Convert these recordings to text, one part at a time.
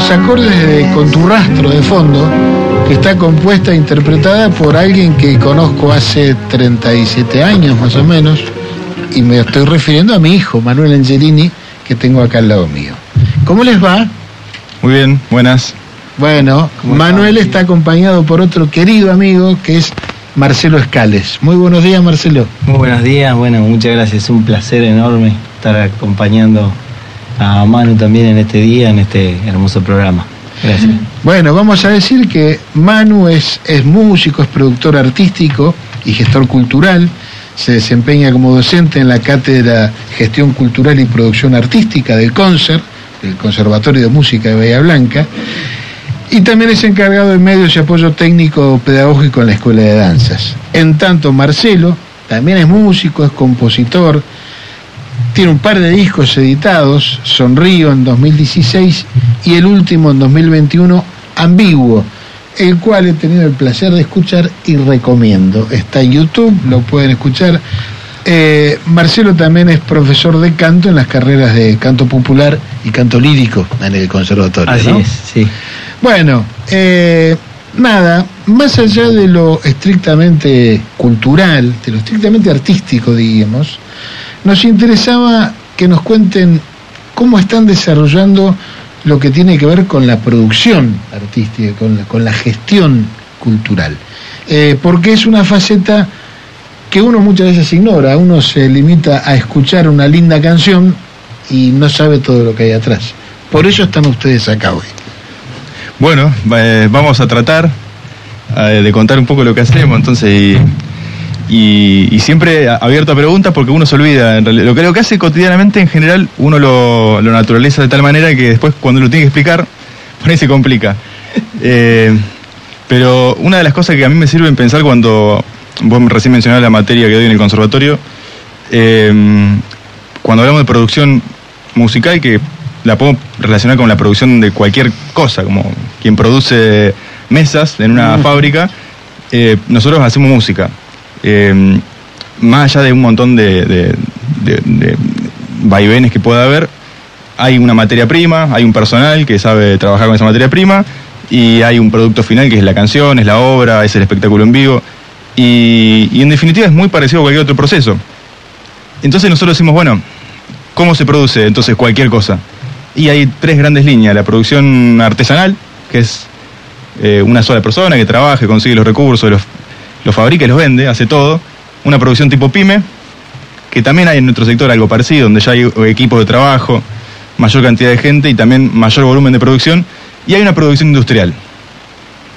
los acordes de Con tu rastro de fondo, que está compuesta e interpretada por alguien que conozco hace 37 años más o menos, y me estoy refiriendo a mi hijo, Manuel Angelini, que tengo acá al lado mío. ¿Cómo les va? Muy bien, buenas. Bueno, Manuel está acompañado por otro querido amigo que es Marcelo Escales. Muy buenos días, Marcelo. Muy buenos días, bueno, muchas gracias. Es un placer enorme estar acompañando a Manu también en este día, en este hermoso programa. Gracias. Bueno, vamos a decir que Manu es, es músico, es productor artístico y gestor cultural. Se desempeña como docente en la cátedra Gestión Cultural y Producción Artística del CONCER, del Conservatorio de Música de Bahía Blanca. Y también es encargado de medios y apoyo técnico pedagógico en la Escuela de Danzas. En tanto, Marcelo también es músico, es compositor, tiene un par de discos editados, Sonrío en 2016 y el último en 2021, Ambiguo, el cual he tenido el placer de escuchar y recomiendo. Está en YouTube, lo pueden escuchar. Eh, Marcelo también es profesor de canto en las carreras de canto popular y canto lírico en el conservatorio. Así es, sí. Bueno, eh, nada, más allá de lo estrictamente cultural, de lo estrictamente artístico, digamos, nos interesaba que nos cuenten cómo están desarrollando lo que tiene que ver con la producción artística, con la, con la gestión cultural. Eh, porque es una faceta que uno muchas veces ignora, uno se limita a escuchar una linda canción y no sabe todo lo que hay atrás. Por eso están ustedes acá hoy. Bueno, eh, vamos a tratar eh, de contar un poco lo que hacemos, entonces, y, y siempre abierto a preguntas porque uno se olvida. En realidad, lo que, lo que hace cotidianamente en general uno lo, lo naturaliza de tal manera que después cuando lo tiene que explicar, por ahí se complica. Eh, pero una de las cosas que a mí me sirve en pensar cuando vos recién mencionaste la materia que doy en el conservatorio, eh, cuando hablamos de producción musical, que la puedo relacionar con la producción de cualquier cosa, como quien produce mesas en una fábrica, eh, nosotros hacemos música. Eh, más allá de un montón de, vaivenes que pueda haber, hay una materia prima, hay un personal que sabe trabajar con esa materia prima y hay un producto final que es la canción, es la obra, es el espectáculo en vivo y, en definitiva es muy parecido a cualquier otro proceso. Entonces nosotros decimos, bueno, ¿cómo se produce entonces cualquier cosa? Y hay tres grandes líneas, la producción artesanal, que es eh, una sola persona que trabaja, consigue los recursos, los, los fabrica y los vende, hace todo. Una producción tipo pyme, que también hay en nuestro sector algo parecido, donde ya hay equipos de trabajo, mayor cantidad de gente y también mayor volumen de producción. Y hay una producción industrial,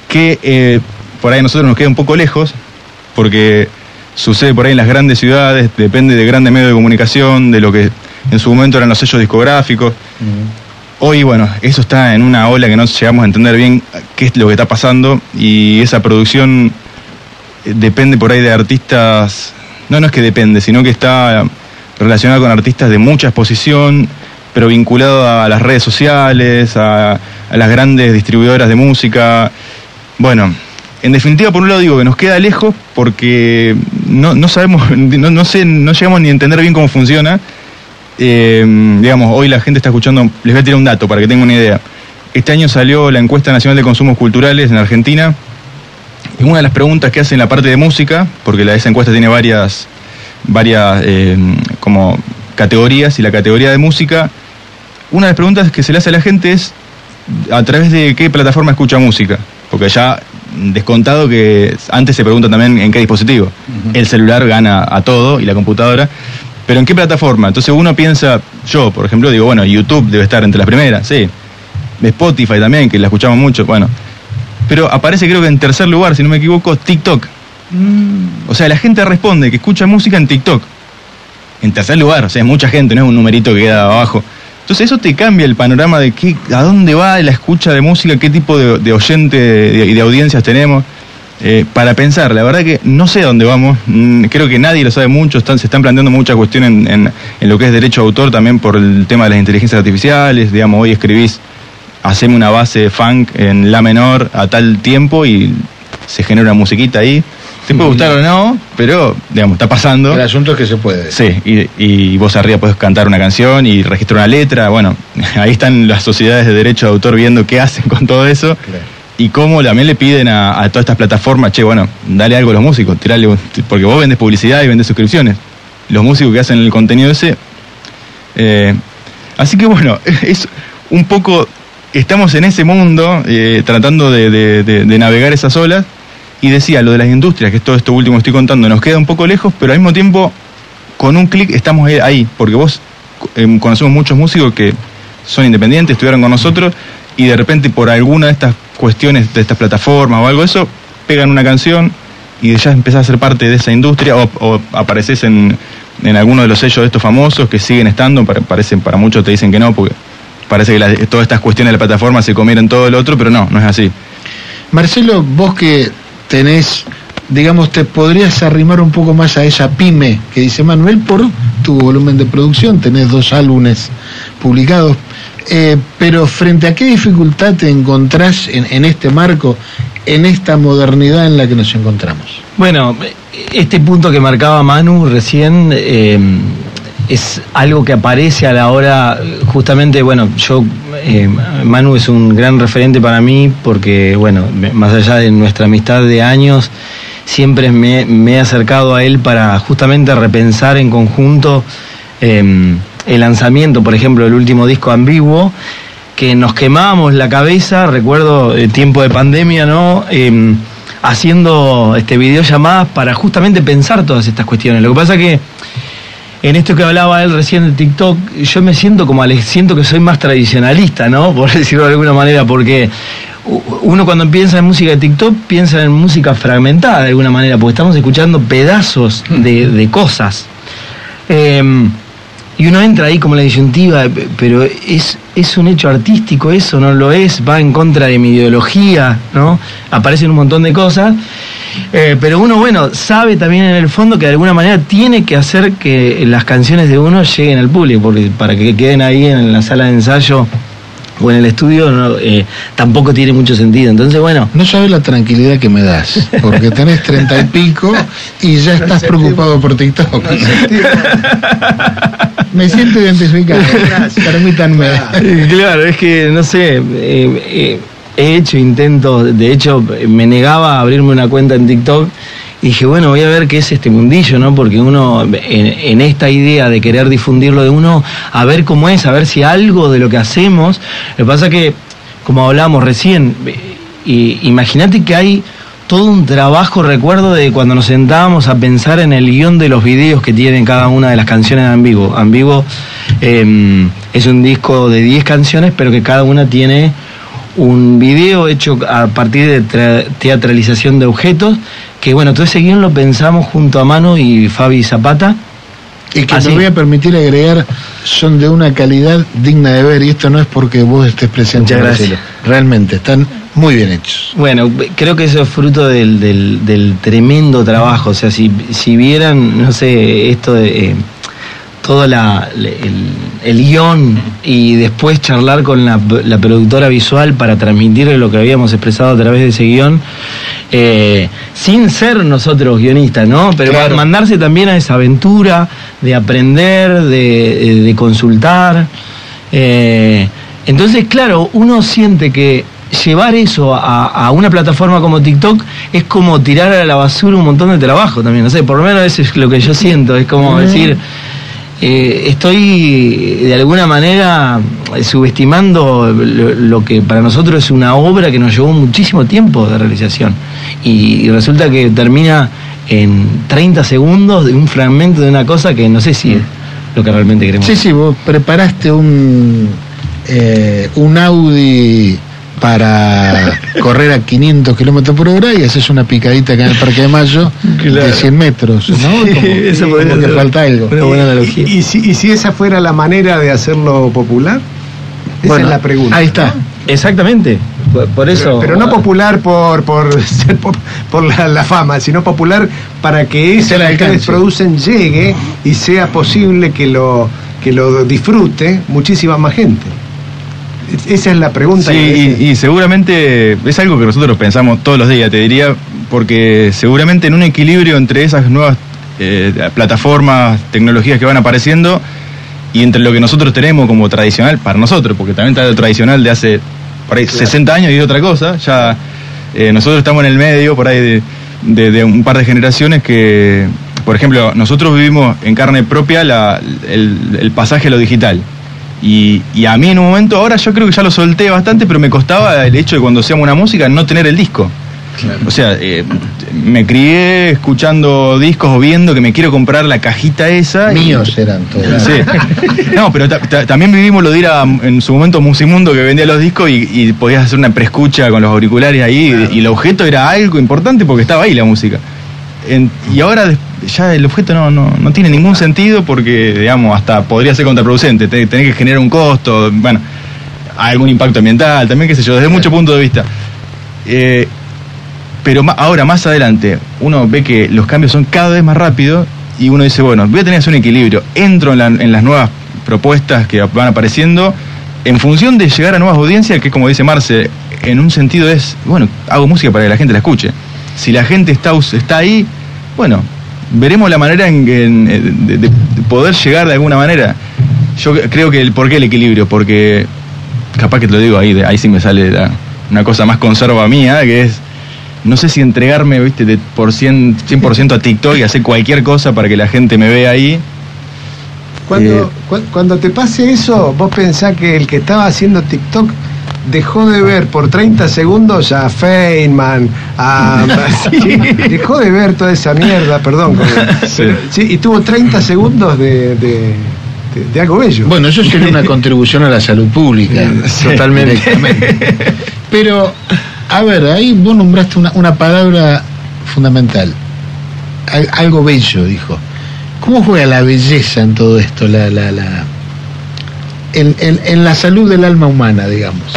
que eh, por ahí a nosotros nos queda un poco lejos, porque sucede por ahí en las grandes ciudades, depende de grandes medios de comunicación, de lo que en su momento eran los sellos discográficos. Hoy, bueno, eso está en una ola que no llegamos a entender bien qué es lo que está pasando y esa producción depende por ahí de artistas, no, no es que depende, sino que está relacionada con artistas de mucha exposición, pero vinculado a las redes sociales, a, las grandes distribuidoras de música. Bueno, en definitiva, por un lado digo que nos queda lejos porque no, no sabemos, no, no sé, no llegamos ni a entender bien cómo funciona. Eh, digamos, hoy la gente está escuchando, les voy a tirar un dato para que tengan una idea. Este año salió la encuesta nacional de consumos culturales en Argentina. Y una de las preguntas que hacen la parte de música, porque la, esa encuesta tiene varias, varias eh, como categorías, y la categoría de música, una de las preguntas que se le hace a la gente es a través de qué plataforma escucha música. Porque ya descontado que antes se pregunta también en qué dispositivo. El celular gana a todo y la computadora. Pero en qué plataforma. Entonces uno piensa, yo por ejemplo digo, bueno, YouTube debe estar entre las primeras, sí. Spotify también, que la escuchamos mucho, bueno. Pero aparece creo que en tercer lugar, si no me equivoco, TikTok. O sea, la gente responde que escucha música en TikTok. En tercer lugar, o sea, es mucha gente, no es un numerito que queda abajo. Entonces eso te cambia el panorama de qué, a dónde va la escucha de música, qué tipo de, de oyente y de, audiencias tenemos. Eh, para pensar, la verdad que no sé a dónde vamos, Mm, creo que nadie lo sabe mucho, están, se están planteando muchas cuestiones en, en- en lo que es derecho de autor también por el tema de las inteligencias artificiales, digamos, hoy escribís, haceme una base funk en la menor a tal tiempo y se genera una musiquita ahí. Te puede gustar o no, pero, digamos, está pasando. El asunto es que se puede. Sí, y, y vos arriba podés cantar una canción y registrar una letra. Bueno, ahí están las sociedades de derecho de autor viendo qué hacen con todo eso. Claro. Y cómo también le piden a, a todas estas plataformas, che, bueno, dale algo a los músicos, tirale, porque vos vendes publicidad y vendes suscripciones. Los músicos que hacen el contenido ese. eh, así que bueno, es un poco. Estamos en ese mundo eh, tratando de, navegar esas olas. Y decía, lo de las industrias, que es todo esto último que estoy contando, nos queda un poco lejos, pero al mismo tiempo, con un clic estamos ahí- porque vos eh, conocemos muchos músicos que son independientes, estuvieron con nosotros, y de repente por alguna de estas cuestiones, de estas plataformas o algo de eso, pegan una canción y ya empezás a ser parte de esa industria, o, o apareces en, en alguno de los sellos de estos famosos que siguen estando, para, parecen, para muchos te dicen que no, porque parece que la- todas estas cuestiones de la plataforma se comieron todo el otro, pero no, no es así. Marcelo, vos que tenés, digamos, te podrías arrimar un poco más a esa pyme que dice Manuel por tu volumen de producción, tenés dos álbumes publicados, eh, pero frente a qué dificultad te encontrás en, en este marco, en esta modernidad en la que nos encontramos. Bueno, este punto que marcaba Manu recién eh, es algo que aparece a la hora, justamente, bueno, yo, eh, Manu es un gran referente para mí porque, bueno, más allá de nuestra amistad de años, siempre me, me he acercado a él para justamente repensar en conjunto eh, el lanzamiento, por ejemplo, del último disco ambiguo, que nos quemábamos la cabeza, recuerdo el tiempo de pandemia, ¿no? Eh, haciendo este videollamadas para justamente pensar todas estas cuestiones. Lo que pasa que en esto que hablaba él recién de TikTok, yo me siento como siento que soy más tradicionalista, ¿no? Por decirlo de alguna manera, porque uno cuando piensa en música de TikTok piensa en música fragmentada de alguna manera, porque estamos escuchando pedazos de, de cosas. Eh, y uno entra ahí como la disyuntiva, pe- pero es, es un hecho artístico eso, no lo es, va en contra de mi ideología, ¿no? Aparecen un montón de cosas, eh, pero uno, bueno, sabe también en el fondo que de alguna manera tiene que hacer que las canciones de uno lleguen al público, porque para que queden ahí en la sala de ensayo o en el estudio no, eh, tampoco tiene mucho sentido. Entonces, bueno, No sabes la tranquilidad que me das, porque tenés treinta y pico y ya estás preocupado por TikTok. Me siento identificado. Permítanme. Claro, es que, no sé, eh, eh, he hecho intentos, de hecho me negaba a abrirme una cuenta en TikTok y dije, bueno, voy a ver qué es este mundillo, ¿no? Porque uno, en, en esta idea de querer difundirlo de uno, a ver cómo es, a ver si algo de lo que hacemos, lo que pasa que, como hablábamos recién, imagínate que hay todo un trabajo, recuerdo, de cuando nos sentábamos a pensar en el guion de los videos que tienen cada una de las canciones de Ambigo. Ambigo eh, es un disco de 10 canciones, pero que cada una tiene un video hecho a partir de tra- teatralización de objetos, que bueno, todo ese guion lo pensamos junto a Mano y Fabi Zapata. Y que Así. me voy a permitir agregar, son de una calidad digna de ver, y esto no es porque vos estés presente, Muchas gracias. Realmente, están muy bien hechos. Bueno, creo que eso es fruto del, del, del tremendo trabajo. O sea, si, si vieran, no sé, esto de eh, todo la, el, el guion y después charlar con la, la productora visual para transmitir lo que habíamos expresado a través de ese guion, eh, sin ser nosotros guionistas, ¿no? Pero Claro. mandarse también a esa aventura de aprender, de, de consultar. Eh, entonces, claro, uno siente que llevar eso a, a una plataforma como TikTok es como tirar a la basura un montón de trabajo también. No sé, por lo menos eso es lo que yo siento. Es como decir, eh, estoy de alguna manera subestimando lo, lo que para nosotros es una obra que nos llevó muchísimo tiempo de realización. Y, y resulta que termina en 30 segundos de un fragmento de una cosa que no sé si es lo que realmente queremos. Sí, sí, vos preparaste un, eh, un Audi para correr a 500 kilómetros por hora y haces una picadita acá en el Parque de Mayo de Claro. 100 metros, ¿no? Sí, Como- eso como podría que ser falta algo. Una buena analogía. ¿Y, y si, y si esa fuera la manera de hacerlo popular? Esa Bueno, es la pregunta. Ahí está. Exactamente. Por, por eso. Pero, pero no popular por, por, ser pop- por la, la fama, sino popular para que le que ustedes producen llegue y sea posible que lo, que lo disfrute muchísima más gente. Es- Esa es la pregunta. Sí, que- y, y seguramente es algo que nosotros pensamos todos los días, te diría, porque seguramente en un equilibrio entre esas nuevas eh, plataformas, tecnologías que van apareciendo y entre lo que nosotros tenemos como tradicional para nosotros, porque también está lo tradicional de hace por ahí 60 años y otra cosa, ya eh, nosotros estamos en el medio por ahí de, de, un par de generaciones que, por ejemplo, nosotros vivimos en carne propia la, el, el, pasaje a lo digital. Y, y, a mí en un momento, ahora yo creo que ya lo solté bastante, pero me costaba el hecho de cuando hacíamos una música no tener el disco. O sea, eh, me crié escuchando discos o viendo que me quiero comprar la cajita esa. Míos eran todos. Sí. No, pero también vivimos lo de ir a, en su momento Musimundo que vendía los discos y, podías hacer una preescucha con los auriculares ahí y el objeto era algo importante porque estaba ahí la música. Y ahora ya el objeto no, no, no, tiene ningún sentido porque, digamos, hasta podría ser contraproducente. Tenés que generar un costo, bueno, algún impacto ambiental, también, qué sé yo, desde muchos puntos de vista. Eh, pero ahora, más adelante, uno ve que los cambios son cada vez más rápidos y uno dice, bueno, voy a tener que hacer un equilibrio. Entro en, las nuevas propuestas que van apareciendo en función de llegar a nuevas audiencias, que como dice Marce, en un sentido es, bueno, hago música para que la gente la escuche. Si la gente está, está ahí, bueno, veremos la manera en, de, poder llegar de alguna manera. Yo creo que el por qué el equilibrio, porque capaz que te lo digo ahí, ahí sí me sale una cosa más conserva mía, que es no sé si entregarme, viste, de por 100%, 100 a TikTok y hacer cualquier cosa para que la gente me vea ahí. Cuando, eh, cuando te pase eso, vos pensás que el que estaba haciendo TikTok dejó de ver por 30 segundos a Feynman, a... dejó de ver toda esa mierda, perdón. Sí. y tuvo 30 segundos de, de, algo bello. Bueno, eso sería una contribución a la salud pública. Totalmente. Pero a ver, ahí vos nombraste una, una palabra fundamental. algo bello, dijo. ¿Cómo juega la belleza en todo esto? La, la, la, en, en, la salud del alma humana, digamos.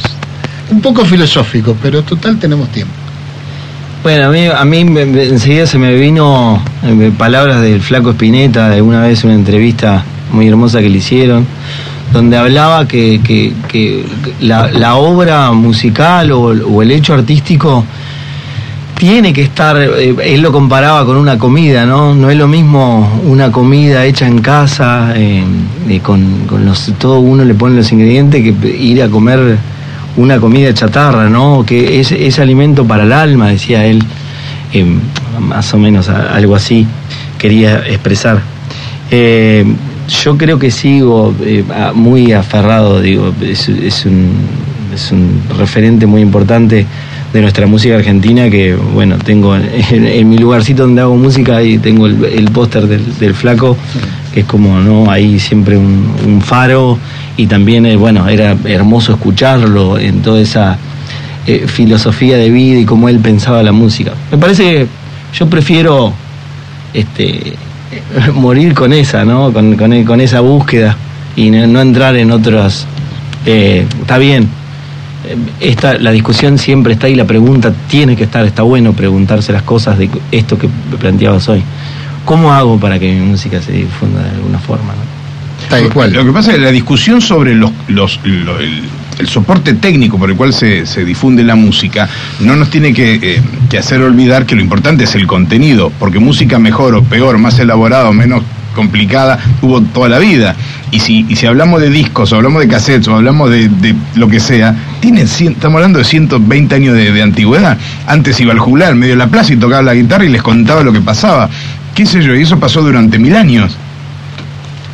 Un poco filosófico, pero total tenemos tiempo. Bueno, a mí, a mí enseguida se me vino eh, palabras del flaco Espineta, de una vez una entrevista muy hermosa que le hicieron, donde hablaba que, la, obra musical o, el hecho artístico tiene que estar, eh, él lo comparaba con una comida, ¿no? No es lo mismo una comida hecha en casa, eh, eh, con, los, todo uno le pone los ingredientes, que ir a comer una comida chatarra, ¿no? Que es, es alimento para el alma, decía él, más o menos algo así quería expresar yo creo que sigo eh, muy aferrado, digo, es, un, es, un, referente muy importante de nuestra música argentina que, bueno, tengo en, mi lugarcito donde hago música y tengo el, póster del, flaco, que es como, ¿no? Ahí siempre un, faro y también, eh, bueno, era hermoso escucharlo en toda esa eh, filosofía de vida y cómo él pensaba la música. Me parece que yo prefiero este morir con esa, ¿no? Con, con, esa búsqueda y no, entrar en otras. Eh, está bien, eh, esta, la discusión siempre está y la pregunta tiene que estar, está bueno preguntarse las cosas de esto que planteabas hoy. ¿Cómo hago para que mi música se difunda de alguna forma? Lo que pasa es que la discusión sobre los, los, el soporte técnico por el cual se, difunde la música no nos tiene eh, que, hacer olvidar que lo importante es el contenido, porque música mejor o peor, más elaborada o menos complicada, hubo toda la vida. Y si, y si hablamos de discos, o hablamos de cassettes, o hablamos de, lo que sea, tiene, estamos hablando de 120 años de, antigüedad. Antes iba al juglar medio de la plaza y tocaba la guitarra y les contaba lo que pasaba. ¿Qué sé yo? Y eso pasó durante mil años.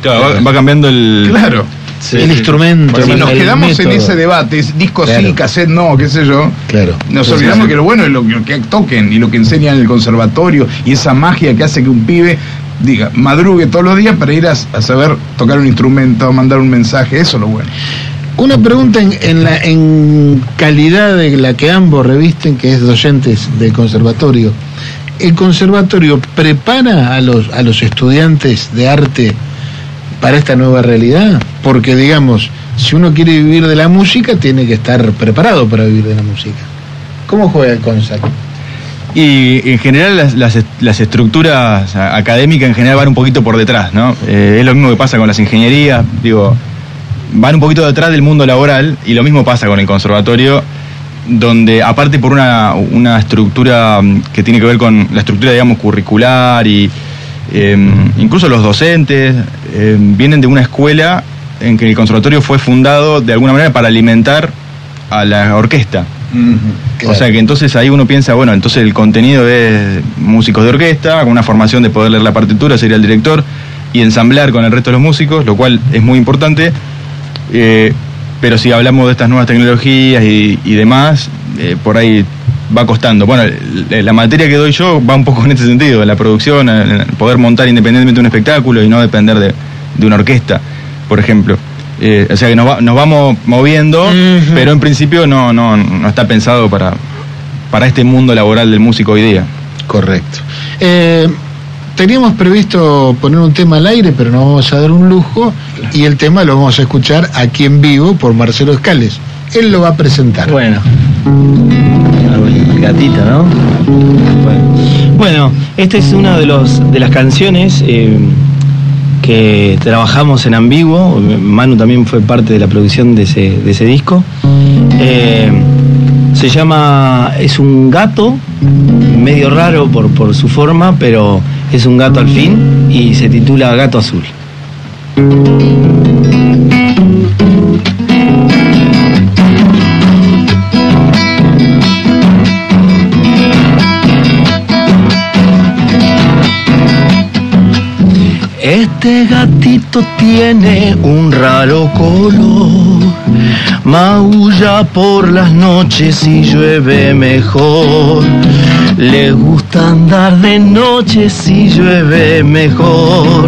Va cambiando el... Claro el instrumento. si nos quedamos en ese debate, disco sí, cassette no, qué sé yo, claro. nos olvidamos que lo bueno es lo, que toquen y lo que enseñan en el conservatorio y esa magia que hace que un pibe diga, madrugue todos los días para ir a, saber tocar un instrumento, mandar un mensaje, eso es lo bueno. Una pregunta en, la, en calidad de la que ambos revisten, que es docentes del conservatorio. ¿El conservatorio prepara a los, a los estudiantes de arte para esta nueva realidad, porque digamos, si uno quiere vivir de la música, tiene que estar preparado para vivir de la música. ¿Cómo juega el concepto? Y en general las, las, estructuras académicas en general van un poquito por detrás, ¿no? Eh, es lo mismo que pasa con las ingenierías, digo, van un poquito detrás del mundo laboral y lo mismo pasa con el conservatorio. donde aparte por una, una estructura mm, que tiene que ver con la estructura, digamos, curricular y em, incluso los docentes em, vienen de una escuela en que el conservatorio fue fundado de alguna manera para alimentar a la orquesta. O sea que entonces ahí uno piensa, bueno, entonces el contenido es músicos de orquesta, con una formación de poder leer la partitura, ser el director y ensamblar con el resto de los músicos, lo cual es muy importante. Eh, pero si hablamos de estas nuevas tecnologías y, demás, eh, por ahí va costando. Bueno, la materia que doy yo va un poco en este sentido, en la producción, en poder montar independientemente un espectáculo y no depender de, de una orquesta, por ejemplo. Eh, o sea que nos, vamos moviendo, pero en principio no, no, no está pensado para, para este mundo laboral del músico hoy día. Correcto. Eh, teníamos previsto poner un tema al aire, pero no vamos a dar un lujo, y el tema lo vamos a escuchar aquí en vivo por Marcelo Escales. Él lo va a presentar. Bueno. Gatita, ¿no? Bueno, esta es una de, los, de las canciones eh, que trabajamos en Ambiguo. Manu también fue parte de la producción de ese, disco. Eh, se llama, es un gato, medio raro por, por su forma, pero es un gato al fin y se titula Gato Azul. Este gatito tiene un raro color, maulla por las noches y llueve mejor. Le gusta andar de noche si llueve mejor.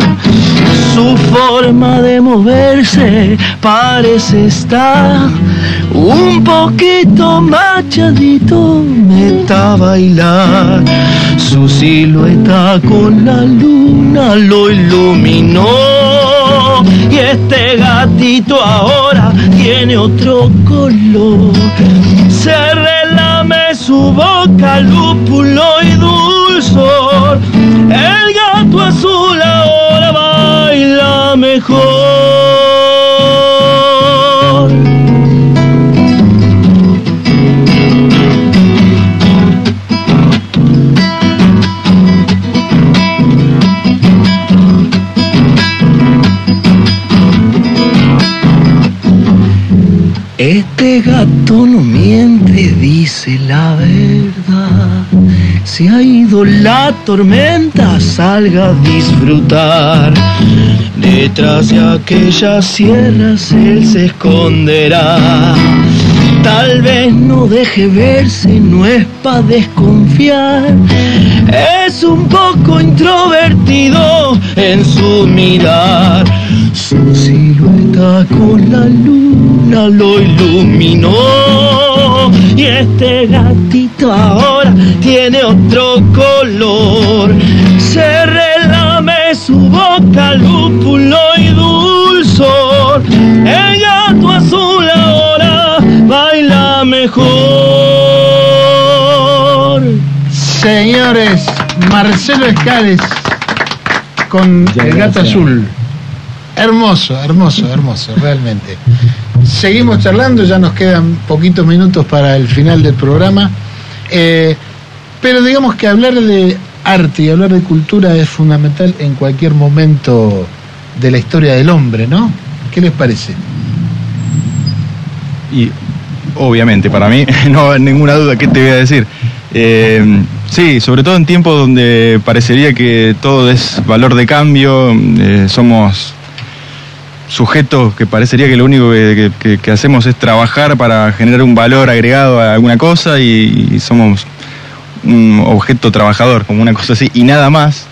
Su forma de moverse parece estar un poquito machadito, meta a bailar. Su silueta con la luna lo iluminó. Y este gatito ahora tiene otro color. Se relame su boca, lúpulo y dulzor. El gato azul ahora baila mejor. Este gato no miente, dice la verdad. Si ha ido la tormenta, salga a disfrutar. Detrás de aquellas sierras él se esconderá. Tal vez no deje verse, no es para desconfiar. Es un poco introvertido en su mirar. Con la luna lo iluminó. Y este gatito ahora tiene otro color. Se relame su boca, lúpulo y dulzor. El gato azul ahora baila mejor. Señores, Marcelo Escales con el gato azul. Hermoso, hermoso, hermoso, realmente. Seguimos charlando, ya nos quedan poquitos minutos para el final del programa. Eh, pero digamos que hablar de arte y hablar de cultura es fundamental en cualquier momento de la historia del hombre, ¿no? ¿Qué les parece? Y obviamente, para mí, no hay ninguna duda, ¿qué te voy a decir? Eh, sí, sobre todo en tiempos donde parecería que todo es valor de cambio, eh, somos sujetos que parecería que lo único que, hacemos es trabajar para generar un valor agregado a alguna cosa y, somos un objeto trabajador, como una cosa así, y nada más.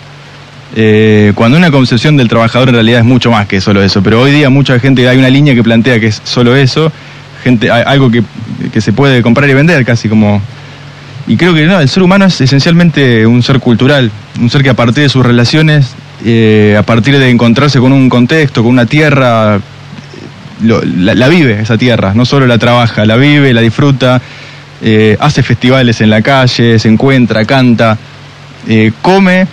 Eh, cuando una concepción del trabajador en realidad es mucho más que solo eso, pero hoy día mucha gente, hay una línea que plantea que es solo eso, gente, algo que, que se puede comprar y vender, casi como... Y creo que no, el ser humano es esencialmente un ser cultural, un ser que a partir de sus relaciones eh, a partir de encontrarse con un contexto, con una tierra, la, vive esa tierra, no solo la trabaja, la vive, la disfruta, eh, hace festivales en la calle, se encuentra, canta, eh, come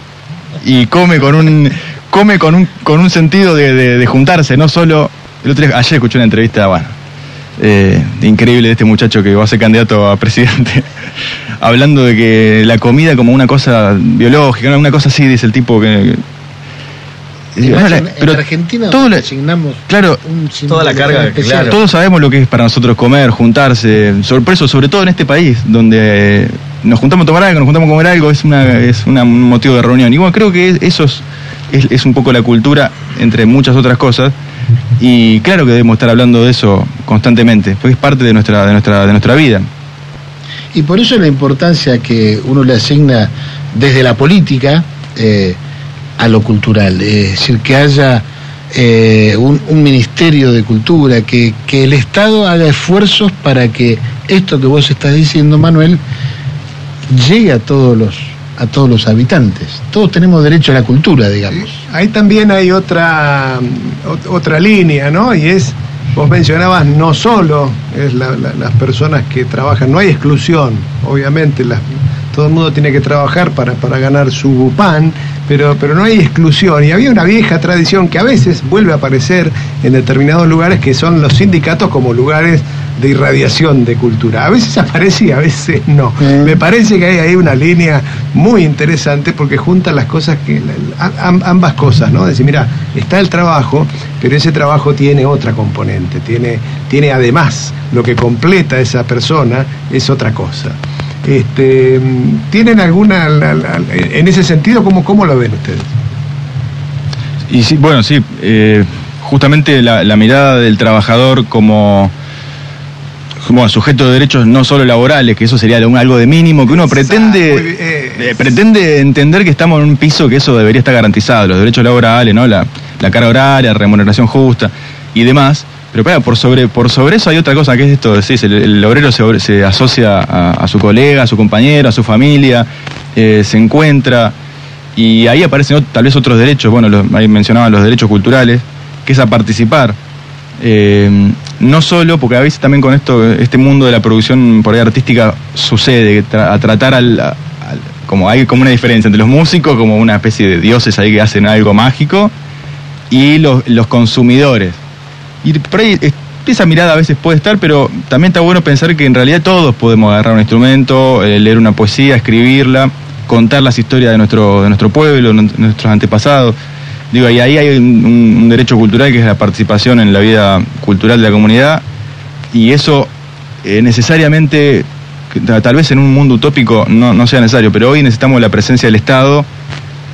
y come con un come con un, con un sentido de, juntarse, no solo el otro ayer escuché una entrevista, bueno, increíble de este muchacho que va a ser candidato a presidente, hablando de que la comida como una cosa biológica, una cosa así, dice el tipo que... en, Argentina todo asignamos claro, toda la carga, claro. Todos sabemos lo que es para nosotros comer, juntarse, sorpreso, sobre todo en este país, donde nos juntamos a tomar algo, nos juntamos a comer algo, es, una, es un motivo de reunión. Y bueno, creo que eso es, es un poco la cultura, entre muchas otras cosas, y claro que debemos estar hablando de eso constantemente, porque es parte de nuestra, de nuestra, de nuestra vida. Y por eso la importancia que uno le asigna desde la política eh, a lo cultural, es decir, que haya eh, un, ministerio de cultura, que, que el Estado haga esfuerzos para que esto que vos estás diciendo, Manuel, llegue a todos los a todos los habitantes. Todos tenemos derecho a la cultura, digamos. Ahí también hay otra, otra línea, ¿no? Y es, vos mencionabas, no solo es las personas que trabajan, no hay exclusión, obviamente, las, todo el mundo tiene que trabajar para, para ganar su pan, pero, pero no hay exclusión. Y había una vieja tradición que a veces vuelve a aparecer en determinados lugares, que son los sindicatos como lugares de irradiación de cultura. A veces aparece y a veces no. Mm. Me parece que hay ahí una línea muy interesante porque junta las cosas que ambas cosas, ¿no? Decir, mira, está el trabajo, pero ese trabajo tiene otra componente, tiene, tiene además lo que completa esa persona es otra cosa. Este, ¿Tienen alguna, en ese sentido, cómo, cómo lo ven ustedes? Y sí, bueno, sí, eh, justamente la mirada del trabajador como bueno, sujeto de derechos no solo laborales, que eso sería algo de mínimo, que uno pretende, eh, pretende entender que estamos en un piso que eso debería estar garantizado, los derechos laborales, ¿no? La, carga horaria, remuneración justa y demás. Pero por sobre, por sobre eso hay otra cosa que es esto, el, obrero se, asocia a, su colega, a su compañero, a su familia, eh, se encuentra y ahí aparecen tal vez otros derechos, bueno, ahí mencionaban los derechos culturales, que es a participar eh, no solo, porque a veces también con esto, este mundo de la producción por ahí artística sucede, a tratar al, como hay como una diferencia entre los músicos, como una especie de dioses ahí que hacen algo mágico, y los, consumidores. Y por ahí esa mirada a veces puede estar, pero también está bueno pensar que en realidad todos podemos agarrar un instrumento, eh, leer una poesía, escribirla, contar las historias de nuestro, de nuestro pueblo, nuestros antepasados. Digo, y ahí hay un, derecho cultural que es la participación en la vida cultural de la comunidad y eso eh, necesariamente, tal vez en un mundo utópico no, no sea necesario, pero hoy necesitamos la presencia del Estado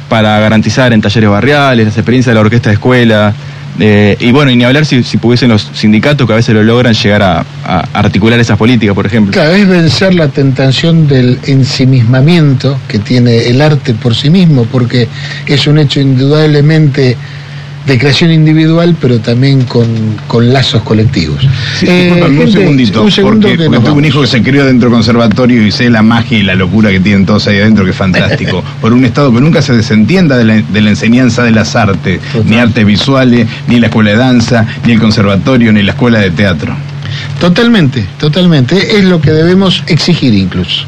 para garantizar en talleres barriales, las experiencias de la orquesta de escuela, eh, y bueno, y ni hablar si, pudiesen los sindicatos que a veces lo logran llegar a, articular esas políticas, por ejemplo. Claro, es vencer la tentación del ensimismamiento que tiene el arte por sí mismo, porque es un hecho indudablemente de creación individual, pero también con, lazos colectivos. Eh, un segundito, porque, tengo un hijo que se crió dentro del conservatorio y sé la magia y la locura que tienen todos ahí adentro, que es fantástico. por un Estado que nunca se desentienda de la, enseñanza de las artes, ni artes visuales, ni la escuela de danza, ni el conservatorio, ni la escuela de teatro. Totalmente, totalmente. Es lo que debemos exigir incluso.